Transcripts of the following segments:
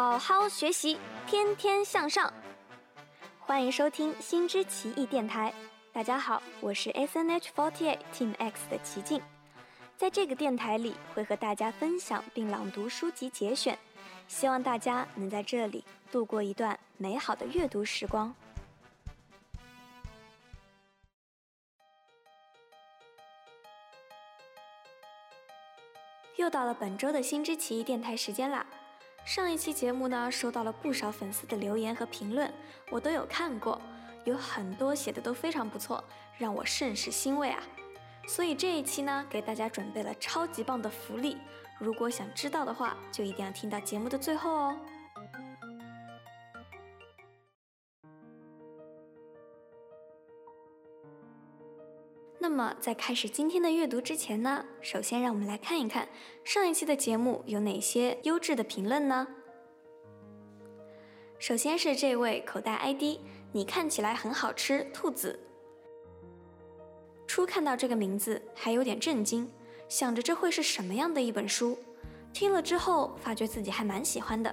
好好学习，天天向上。欢迎收听新知奇异电台。大家好，我是 S N H forty eight Team X 的齐静。在这个电台里，会和大家分享并朗读书籍节选，希望大家能在这里度过一段美好的阅读时光。又到了本周的新知奇异电台时间啦！上一期节目呢，收到了不少粉丝的留言和评论，我都有看过，有很多写的都非常不错，让我甚是欣慰啊！所以这一期呢，给大家准备了超级棒的福利，如果想知道的话，就一定要听到节目的最后哦。那么在开始今天的阅读之前呢，首先让我们来看一看上一期的节目有哪些优质的评论呢？首先是这位口袋 ID，你看起来很好吃，兔子。初看到这个名字还有点震惊，想着这会是什么样的一本书，听了之后发觉自己还蛮喜欢的。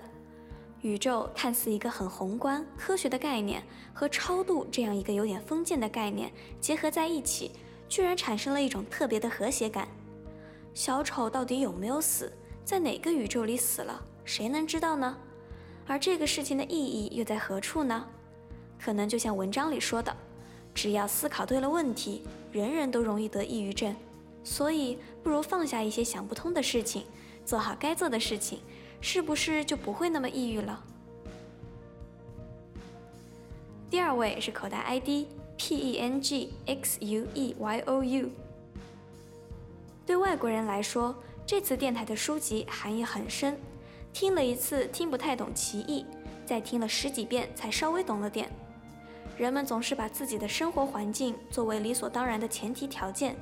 宇宙看似一个很宏观科学的概念，和超度这样一个有点封建的概念结合在一起。居然产生了一种特别的和谐感。小丑到底有没有死，在哪个宇宙里死了，谁能知道呢？而这个事情的意义又在何处呢？可能就像文章里说的，只要思考对了问题，人人都容易得抑郁症。所以，不如放下一些想不通的事情，做好该做的事情，是不是就不会那么抑郁了？第二位是口袋 ID。P E N G X U E Y O U。对外国人来说，这次电台的书籍含义很深。听了一次听不太懂其意，再听了十几遍才稍微懂了点。人们总是把自己的生活环境作为理所当然的前提条件，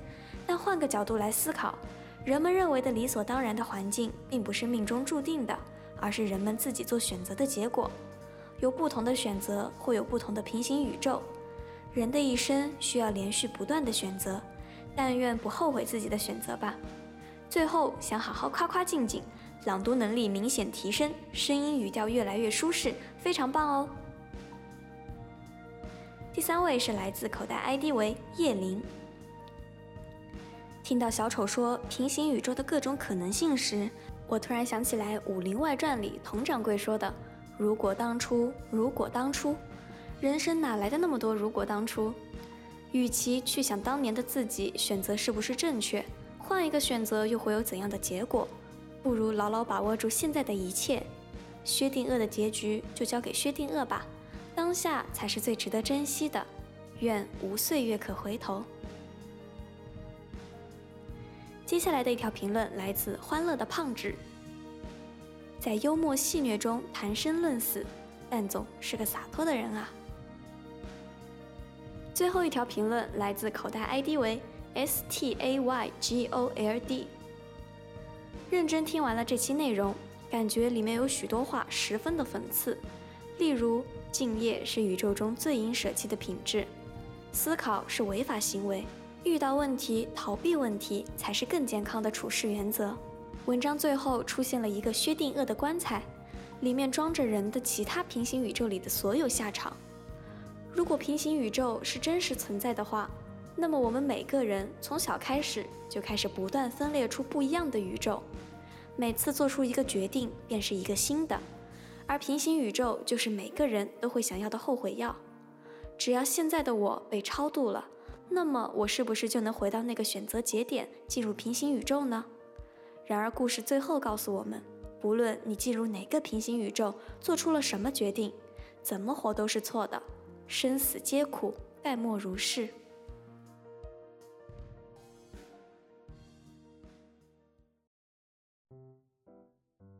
但换个角度来思考，人们认为的理所当然的环境，并不是命中注定的，而是人们自己做选择的结果。有不同的选择，会有不同的平行宇宙。人的一生需要连续不断的选择，但愿不后悔自己的选择吧。最后想好好夸夸静静，朗读能力明显提升，声音语调越来越舒适，非常棒哦。第三位是来自口袋 ID 为叶灵。听到小丑说平行宇宙的各种可能性时，我突然想起来《武林外传》里佟掌柜说的：“如果当初，如果当初。”人生哪来的那么多如果当初？与其去想当年的自己选择是不是正确，换一个选择又会有怎样的结果，不如牢牢把握住现在的一切。薛定谔的结局就交给薛定谔吧，当下才是最值得珍惜的。愿无岁月可回头。接下来的一条评论来自欢乐的胖子，在幽默戏谑中谈生论死，但总是个洒脱的人啊。最后一条评论来自口袋 ID 为 S T A Y G O L D。认真听完了这期内容，感觉里面有许多话十分的讽刺，例如敬业是宇宙中最应舍弃的品质，思考是违法行为，遇到问题逃避问题才是更健康的处事原则。文章最后出现了一个薛定谔的棺材，里面装着人的其他平行宇宙里的所有下场。如果平行宇宙是真实存在的话，那么我们每个人从小开始就开始不断分裂出不一样的宇宙，每次做出一个决定便是一个新的，而平行宇宙就是每个人都会想要的后悔药。只要现在的我被超度了，那么我是不是就能回到那个选择节点，进入平行宇宙呢？然而故事最后告诉我们，不论你进入哪个平行宇宙，做出了什么决定，怎么活都是错的。生死皆苦，淡漠如是。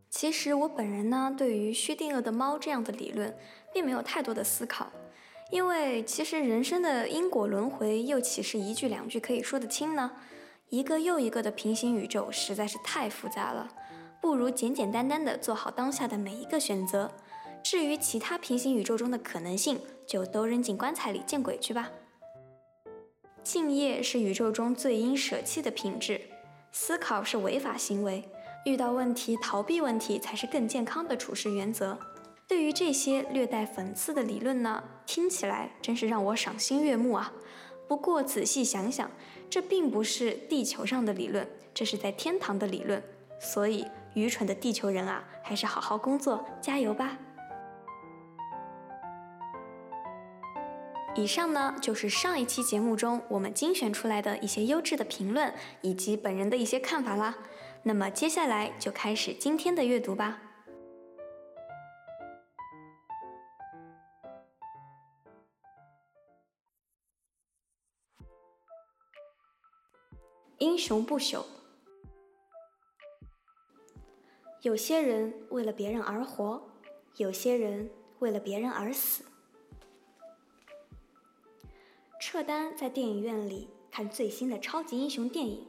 其实我本人呢，对于薛定谔的猫这样的理论，并没有太多的思考，因为其实人生的因果轮回，又岂是一句两句可以说得清呢？一个又一个的平行宇宙，实在是太复杂了，不如简简单单的做好当下的每一个选择。至于其他平行宇宙中的可能性，就都扔进棺材里见鬼去吧。敬业是宇宙中最应舍弃的品质，思考是违法行为，遇到问题逃避问题才是更健康的处事原则。对于这些略带讽刺的理论呢，听起来真是让我赏心悦目啊。不过仔细想想，这并不是地球上的理论，这是在天堂的理论。所以，愚蠢的地球人啊，还是好好工作，加油吧！以上呢，就是上一期节目中我们精选出来的一些优质的评论，以及本人的一些看法啦。那么接下来就开始今天的阅读吧。英雄不朽。有些人为了别人而活，有些人为了别人而死。撤单在电影院里看最新的超级英雄电影。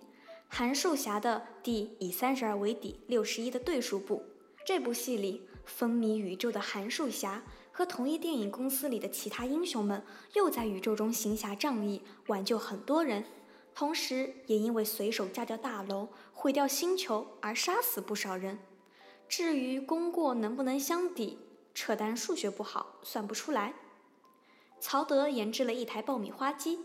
函数侠的第以三十二为底，六十一的对数部。这部戏里，风靡宇宙的函数侠和同一电影公司里的其他英雄们，又在宇宙中行侠仗义，挽救很多人，同时也因为随手炸掉大楼、毁掉星球而杀死不少人。至于功过能不能相抵，扯淡数学不好，算不出来。曹德研制了一台爆米花机，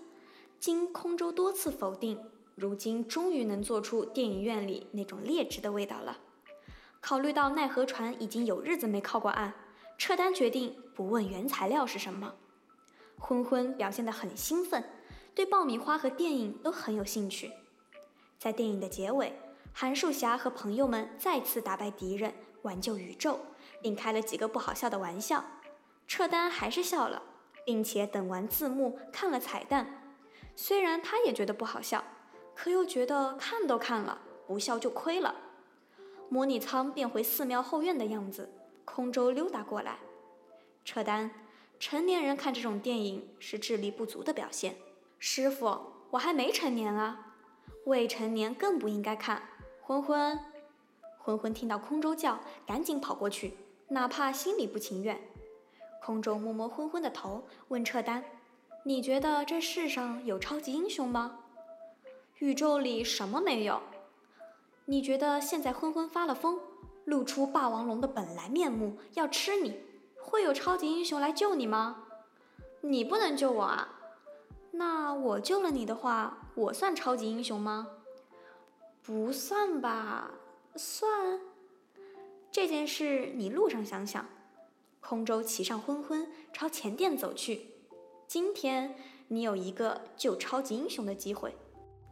经空舟多次否定。如今终于能做出电影院里那种劣质的味道了。考虑到奈何船已经有日子没靠过岸，撤单决定不问原材料是什么。昏昏表现得很兴奋，对爆米花和电影都很有兴趣。在电影的结尾，韩树侠和朋友们再次打败敌人，挽救宇宙，并开了几个不好笑的玩笑。撤单还是笑了，并且等完字幕看了彩蛋，虽然他也觉得不好笑。可又觉得看都看了，不笑就亏了。模拟舱变回寺庙后院的样子，空舟溜达过来。扯淡，成年人看这种电影是智力不足的表现。师傅，我还没成年啊，未成年更不应该看。昏昏，昏昏听到空舟叫，赶紧跑过去，哪怕心里不情愿。空中摸摸昏昏的头，问撤单：“你觉得这世上有超级英雄吗？”宇宙里什么没有？你觉得现在昏昏发了疯，露出霸王龙的本来面目，要吃你，会有超级英雄来救你吗？你不能救我啊！那我救了你的话，我算超级英雄吗？不算吧？算。这件事你路上想想。空舟骑上昏昏，朝前殿走去。今天你有一个救超级英雄的机会。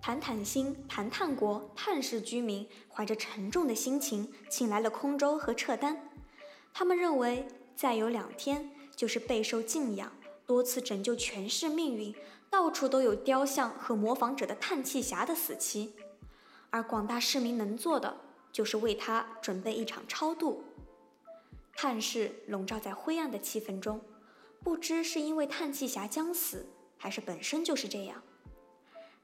坦坦星、谈探国、探视居民怀着沉重的心情，请来了空舟和撤单。他们认为，再有两天就是备受敬仰、多次拯救全市命运、到处都有雕像和模仿者的叹气侠的死期。而广大市民能做的，就是为他准备一场超度。探视笼罩在灰暗的气氛中，不知是因为叹气侠将死，还是本身就是这样。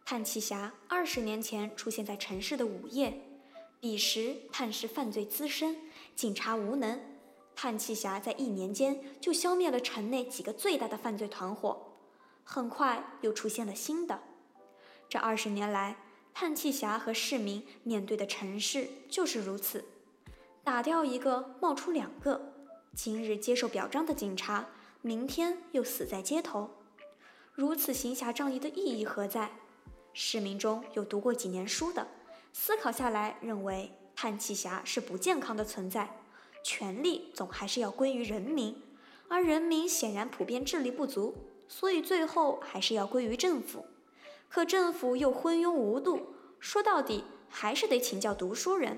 叹气侠二十年前出现在城市的午夜，彼时探视犯罪滋生，警察无能。叹气侠在一年间就消灭了城内几个最大的犯罪团伙，很快又出现了新的。这二十年来，叹气侠和市民面对的城市就是如此：打掉一个冒出两个，今日接受表彰的警察，明天又死在街头。如此行侠仗义的意义何在？市民中有读过几年书的，思考下来认为，叹气侠是不健康的存在。权力总还是要归于人民，而人民显然普遍智力不足，所以最后还是要归于政府。可政府又昏庸无度，说到底还是得请教读书人。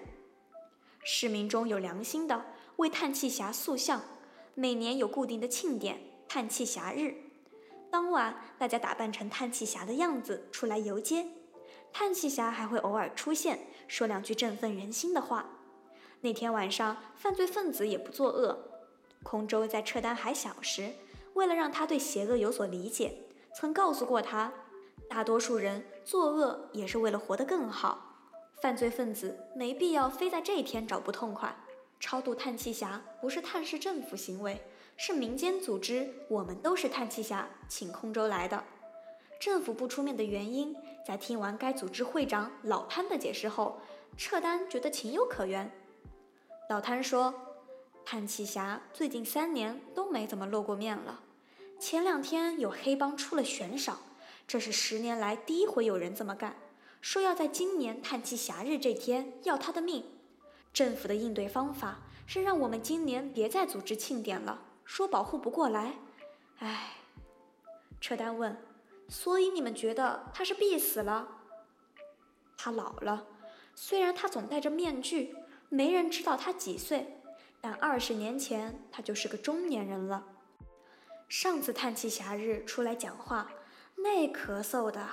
市民中有良心的，为叹气侠塑像，每年有固定的庆典——叹气侠日。当晚，大家打扮成叹气侠的样子出来游街，叹气侠还会偶尔出现，说两句振奋人心的话。那天晚上，犯罪分子也不作恶。空舟在撤单还小时，为了让他对邪恶有所理解，曾告诉过他，大多数人作恶也是为了活得更好。犯罪分子没必要非在这一天找不痛快。超度叹气侠不是探视政府行为。是民间组织，我们都是叹气侠，请空舟来的。政府不出面的原因，在听完该组织会长老潘的解释后，撤单觉得情有可原。老潘说：“叹气侠最近三年都没怎么露过面了。前两天有黑帮出了悬赏，这是十年来第一回有人这么干，说要在今年叹气侠日这天要他的命。政府的应对方法是让我们今年别再组织庆典了，说保护不过来。唉。”车丹问：“所以你们觉得他是必死了？他老了，虽然他总戴着面具。”没人知道他几岁，但二十年前他就是个中年人了。上次叹气侠日出来讲话，那咳嗽的，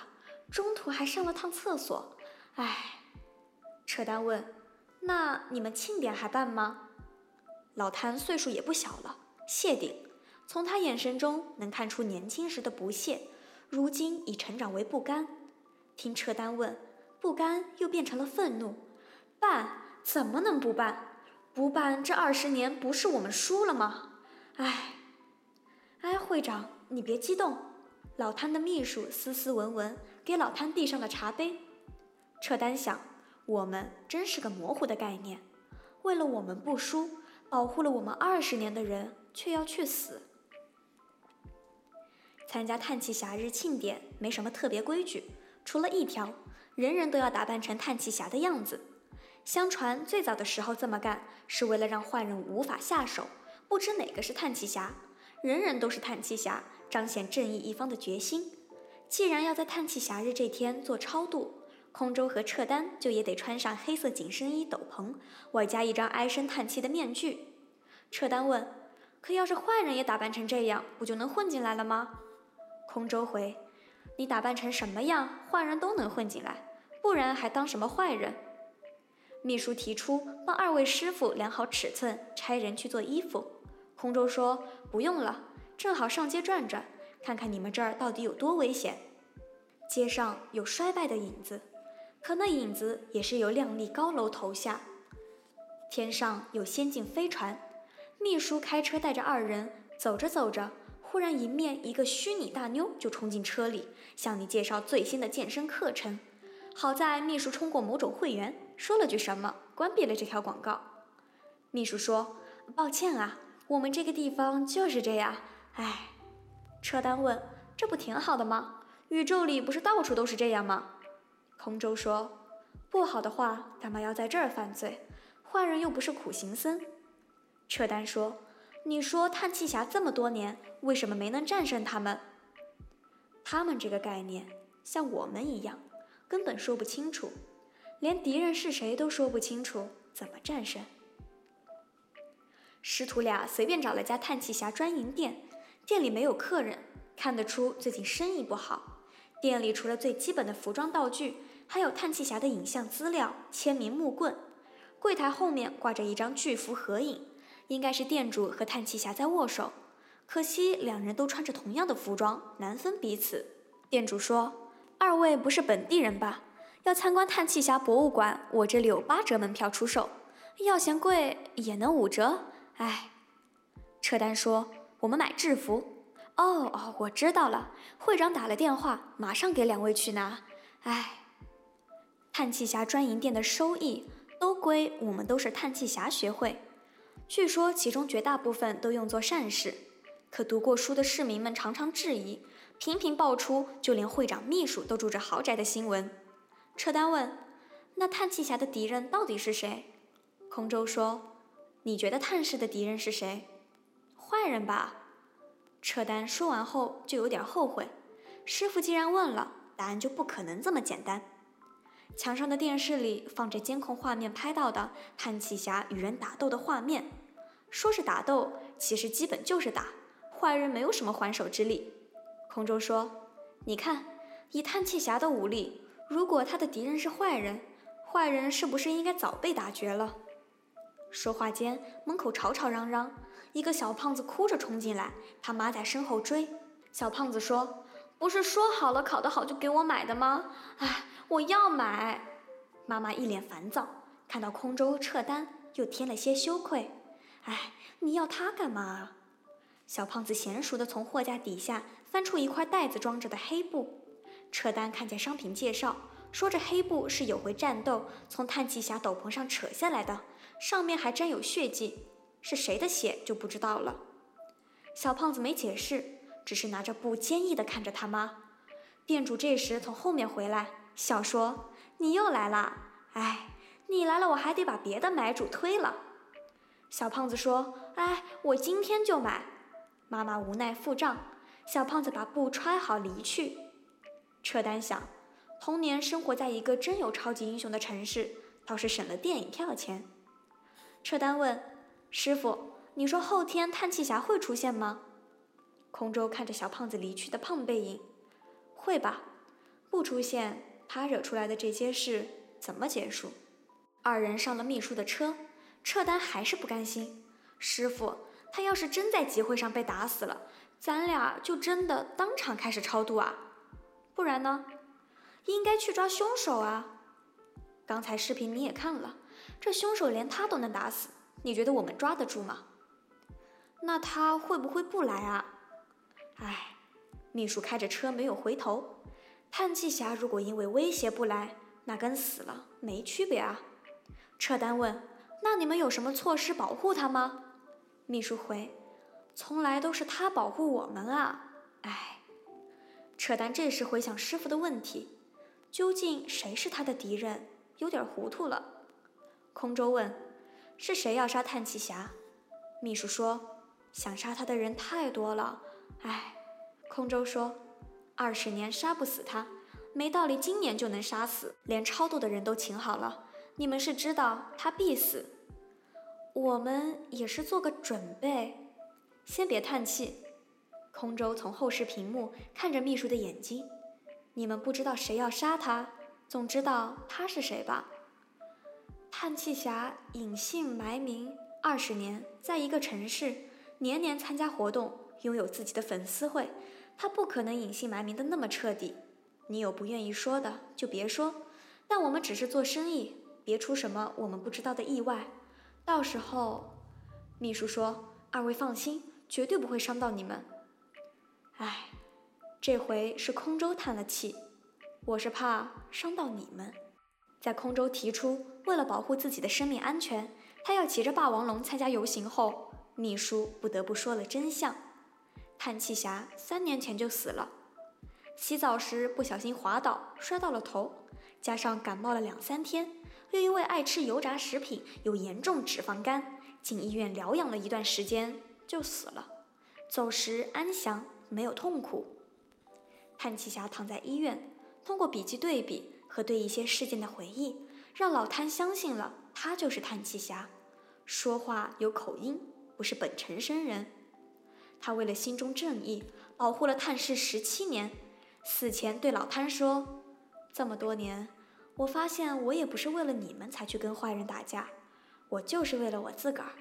中途还上了趟厕所。唉，车丹问：“那你们庆典还办吗？”老谭岁数也不小了，谢顶。从他眼神中能看出年轻时的不屑，如今已成长为不甘。听车丹问，不甘又变成了愤怒。办。怎么能不办？不办，这二十年不是我们输了吗？哎，哎，会长，你别激动。老谭的秘书斯斯文文给老摊递上了茶杯。撤单想，我们真是个模糊的概念。为了我们不输，保护了我们二十年的人，却要去死。参加叹气侠日庆典没什么特别规矩，除了一条，人人都要打扮成叹气侠的样子。相传最早的时候这么干，是为了让坏人无法下手，不知哪个是叹气侠，人人都是叹气侠，彰显正义一方的决心。既然要在叹气侠日这天做超度，空舟和撤单就也得穿上黑色紧身衣斗篷，外加一张唉声叹气的面具。撤单问：“可要是坏人也打扮成这样，不就能混进来了吗？”空舟回：“你打扮成什么样，坏人都能混进来，不然还当什么坏人？”秘书提出帮二位师傅量好尺寸，差人去做衣服。空舟说：“不用了，正好上街转转，看看你们这儿到底有多危险。”街上有衰败的影子，可那影子也是由亮丽高楼投下。天上有先进飞船，秘书开车带着二人走着走着，忽然迎面一个虚拟大妞就冲进车里，向你介绍最新的健身课程。好在秘书充过某种会员，说了句什么，关闭了这条广告。秘书说：“抱歉啊，我们这个地方就是这样。”哎，车丹问：“这不挺好的吗？宇宙里不是到处都是这样吗？”空舟说：“不好的话，干嘛要在这儿犯罪？坏人又不是苦行僧。”车丹说：“你说叹气侠这么多年，为什么没能战胜他们？他们这个概念像我们一样。”根本说不清楚，连敌人是谁都说不清楚，怎么战胜？师徒俩随便找了家叹气侠专营店，店里没有客人，看得出最近生意不好。店里除了最基本的服装道具，还有叹气侠的影像资料、签名木棍。柜台后面挂着一张巨幅合影，应该是店主和叹气侠在握手。可惜两人都穿着同样的服装，难分彼此。店主说。二位不是本地人吧？要参观叹气侠博物馆，我这里有八折门票出售，要嫌贵也能五折。哎，车丹说我们买制服。哦哦，我知道了，会长打了电话，马上给两位去拿。哎，叹气侠专营店的收益都归我们，都是叹气侠学会。据说其中绝大部分都用作善事，可读过书的市民们常常质疑。频频爆出，就连会长秘书都住着豪宅的新闻。车丹问：“那叹气侠的敌人到底是谁？”空舟说：“你觉得叹世的敌人是谁？坏人吧？”车丹说完后就有点后悔。师傅既然问了，答案就不可能这么简单。墙上的电视里放着监控画面拍到的叹气侠与人打斗的画面，说是打斗，其实基本就是打。坏人没有什么还手之力。空舟说：“你看，以叹气侠的武力，如果他的敌人是坏人，坏人是不是应该早被打绝了？”说话间，门口吵吵嚷嚷，一个小胖子哭着冲进来，他妈在身后追。小胖子说：“不是说好了考得好就给我买的吗？哎，我要买。”妈妈一脸烦躁，看到空舟撤单，又添了些羞愧。“哎，你要它干嘛啊？”小胖子娴熟地从货架底下翻出一块袋子装着的黑布，撤单看见商品介绍，说这黑布是有回战斗从叹气侠斗篷上扯下来的，上面还沾有血迹，是谁的血就不知道了。小胖子没解释，只是拿着布坚毅地看着他妈。店主这时从后面回来，笑说：“你又来了，哎，你来了我还得把别的买主推了。”小胖子说：“哎，我今天就买。”妈妈无奈付账，小胖子把布揣好离去。车丹想。童年生活在一个真有超级英雄的城市，倒是省了电影票钱。车丹问师傅：“你说后天叹气侠会出现吗？”空舟看着小胖子离去的胖背影：“会吧，不出现，他惹出来的这些事怎么结束？”二人上了秘书的车，撤单还是不甘心：“师傅，他要是真在集会上被打死了，咱俩就真的当场开始超度啊？不然呢？”应该去抓凶手啊！刚才视频你也看了，这凶手连他都能打死，你觉得我们抓得住吗？那他会不会不来啊？唉，秘书开着车没有回头。叹气侠如果因为威胁不来，那跟死了没区别啊。车丹问：“那你们有什么措施保护他吗？”秘书回：“从来都是他保护我们啊。”唉，车丹这时回想师傅的问题。究竟谁是他的敌人？有点糊涂了。空舟问：“是谁要杀叹气侠？”秘书说：“想杀他的人太多了。”唉，空舟说：“二十年杀不死他，没道理今年就能杀死。连超度的人都请好了，你们是知道他必死。我们也是做个准备。先别叹气。”空舟从后视屏幕看着秘书的眼睛。你们不知道谁要杀他，总知道他是谁吧？叹气侠隐姓埋名二十年，在一个城市年年参加活动，拥有自己的粉丝会，他不可能隐姓埋名的那么彻底。你有不愿意说的就别说，但我们只是做生意，别出什么我们不知道的意外。到时候，秘书说：“二位放心，绝对不会伤到你们。”唉。这回是空舟叹了气，我是怕伤到你们。在空中提出为了保护自己的生命安全，他要骑着霸王龙参加游行后，秘书不得不说了真相：叹气侠三年前就死了，洗澡时不小心滑倒摔到了头，加上感冒了两三天，又因为爱吃油炸食品有严重脂肪肝，进医院疗养了一段时间就死了。走时安详，没有痛苦。叹气侠躺在医院，通过笔记对比和对一些事件的回忆，让老摊相信了他就是叹气侠。说话有口音，不是本城生人。他为了心中正义，保护了探视十七年。死前对老摊说：“这么多年，我发现我也不是为了你们才去跟坏人打架，我就是为了我自个儿。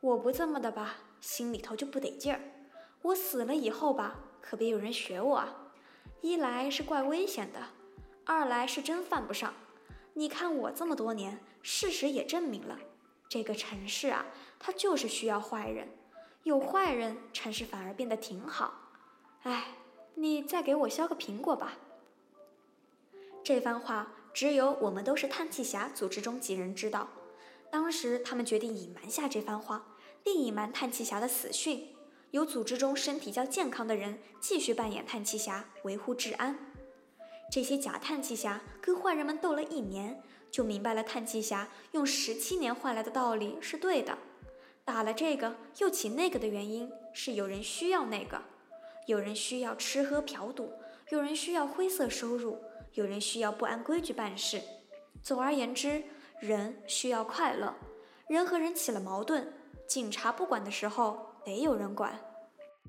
我不这么的吧，心里头就不得劲儿。我死了以后吧，可别有人学我啊。”一来是怪危险的，二来是真犯不上。你看我这么多年，事实也证明了，这个城市啊，它就是需要坏人。有坏人，城市反而变得挺好。哎，你再给我削个苹果吧。这番话只有我们都是叹气侠组织中几人知道。当时他们决定隐瞒下这番话，并隐瞒叹气侠的死讯。由组织中身体较健康的人继续扮演叹气侠，维护治安。这些假叹气侠跟坏人们斗了一年，就明白了叹气侠用十七年换来的道理是对的。打了这个又起那个的原因是有人需要那个，有人需要吃喝嫖赌，有人需要灰色收入，有人需要不按规矩办事。总而言之，人需要快乐。人和人起了矛盾，警察不管的时候。得有人管。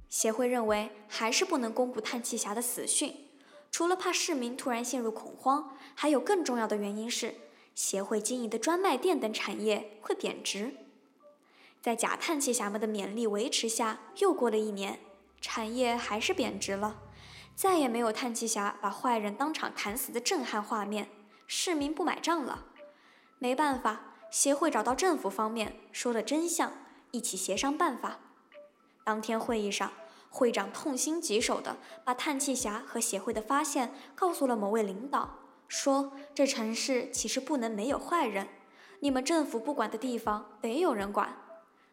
协会认为还是不能公布叹气侠的死讯，除了怕市民突然陷入恐慌，还有更重要的原因是，协会经营的专卖店等产业会贬值。在假叹气侠们的勉力维持下，又过了一年，产业还是贬值了，再也没有叹气侠把坏人当场砍死的震撼画面，市民不买账了。没办法，协会找到政府方面说了真相，一起协商办法。当天会议上，会长痛心疾首地把叹气侠和协会的发现告诉了某位领导，说这城市其实不能没有坏人，你们政府不管的地方得有人管。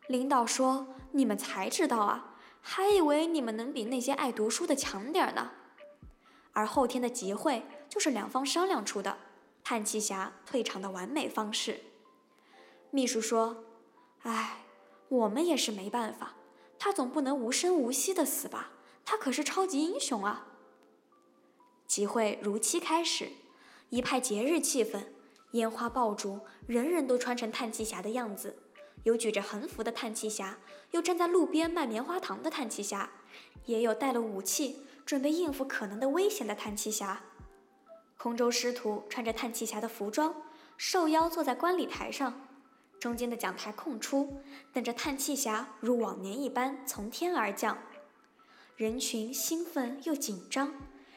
领导说你们才知道啊，还以为你们能比那些爱读书的强点呢。而后天的集会就是两方商量出的，叹气侠退场的完美方式。秘书说：“哎，我们也是没办法，他总不能无声无息的死吧？他可是超级英雄啊！”集会如期开始，一派节日气氛，烟花爆竹，人人都穿成叹气侠的样子，有举着横幅的叹气侠，有站在路边卖棉花糖的叹气侠，也有带了武器。准备应付可能的危险的叹气侠，空中师徒穿着叹气侠的服装，受邀坐在观礼台上，中间的讲台空出，等着叹气侠如往年一般从天而降。人群兴奋又紧张，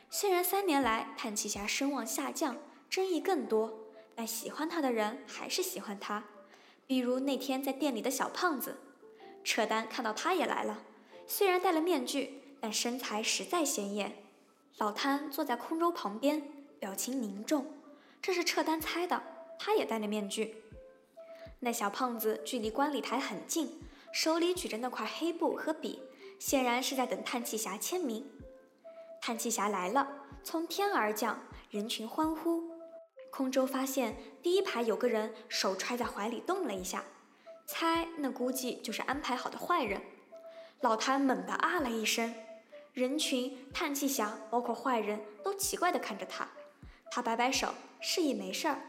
虽然三年来叹气侠声望下降，争议更多，但喜欢他的人还是喜欢他。比如那天在店里的小胖子，扯丹看到他也来了，虽然戴了面具。但身材实在显眼。老摊坐在空舟旁边，表情凝重。这是撤单猜的，他也戴了面具。那小胖子距离观礼台很近，手里举着那块黑布和笔，显然是在等叹气侠签名。叹气侠来了，从天而降，人群欢呼。空舟发现第一排有个人手揣在怀里动了一下，猜那估计就是安排好的坏人。老谭猛地啊了一声。人群、叹气侠，包括坏人都奇怪地看着他。他摆摆手，示意没事儿。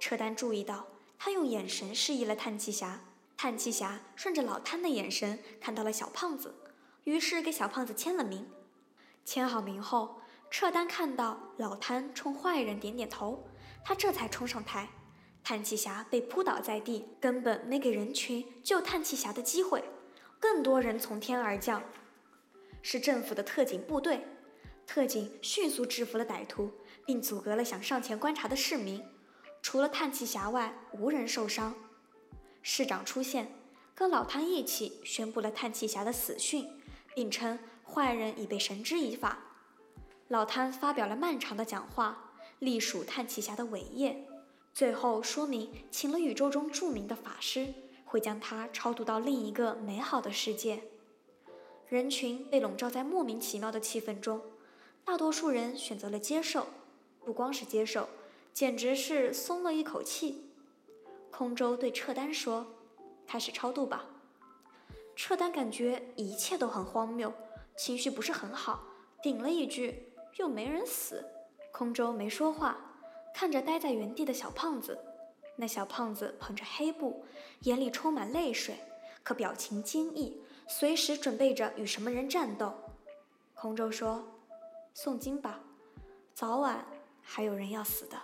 车丹注意到，他用眼神示意了叹气侠。叹气侠顺着老摊的眼神看到了小胖子，于是给小胖子签了名。签好名后，撤单看到老摊冲坏人点点头，他这才冲上台。叹气侠被扑倒在地，根本没给人群救叹气侠的机会。更多人从天而降。是政府的特警部队，特警迅速制服了歹徒，并阻隔了想上前观察的市民。除了叹气侠外，无人受伤。市长出现，跟老汤一起宣布了叹气侠的死讯，并称坏人已被绳之以法。老汤发表了漫长的讲话，隶属叹气侠的伟业，最后说明请了宇宙中著名的法师，会将他超度到另一个美好的世界。人群被笼罩在莫名其妙的气氛中，大多数人选择了接受，不光是接受，简直是松了一口气。空舟对撤丹说：“开始超度吧。”撤丹感觉一切都很荒谬，情绪不是很好，顶了一句：“又没人死。”空舟没说话，看着呆在原地的小胖子。那小胖子捧着黑布，眼里充满泪水，可表情坚毅。随时准备着与什么人战斗，空舟说：“诵经吧，早晚还有人要死的。”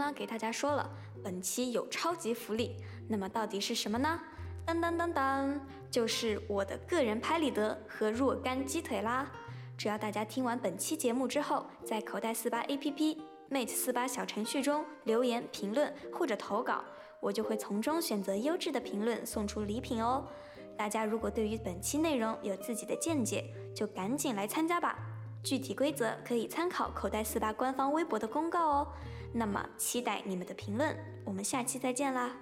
呢，给大家说了，本期有超级福利，那么到底是什么呢？当当当当，就是我的个人拍立得和若干鸡腿啦！只要大家听完本期节目之后，在口袋四八 APP、Mate 四八小程序中留言评论或者投稿，我就会从中选择优质的评论送出礼品哦。大家如果对于本期内容有自己的见解，就赶紧来参加吧！具体规则可以参考口袋四八官方微博的公告哦。那么，期待你们的评论，我们下期再见啦！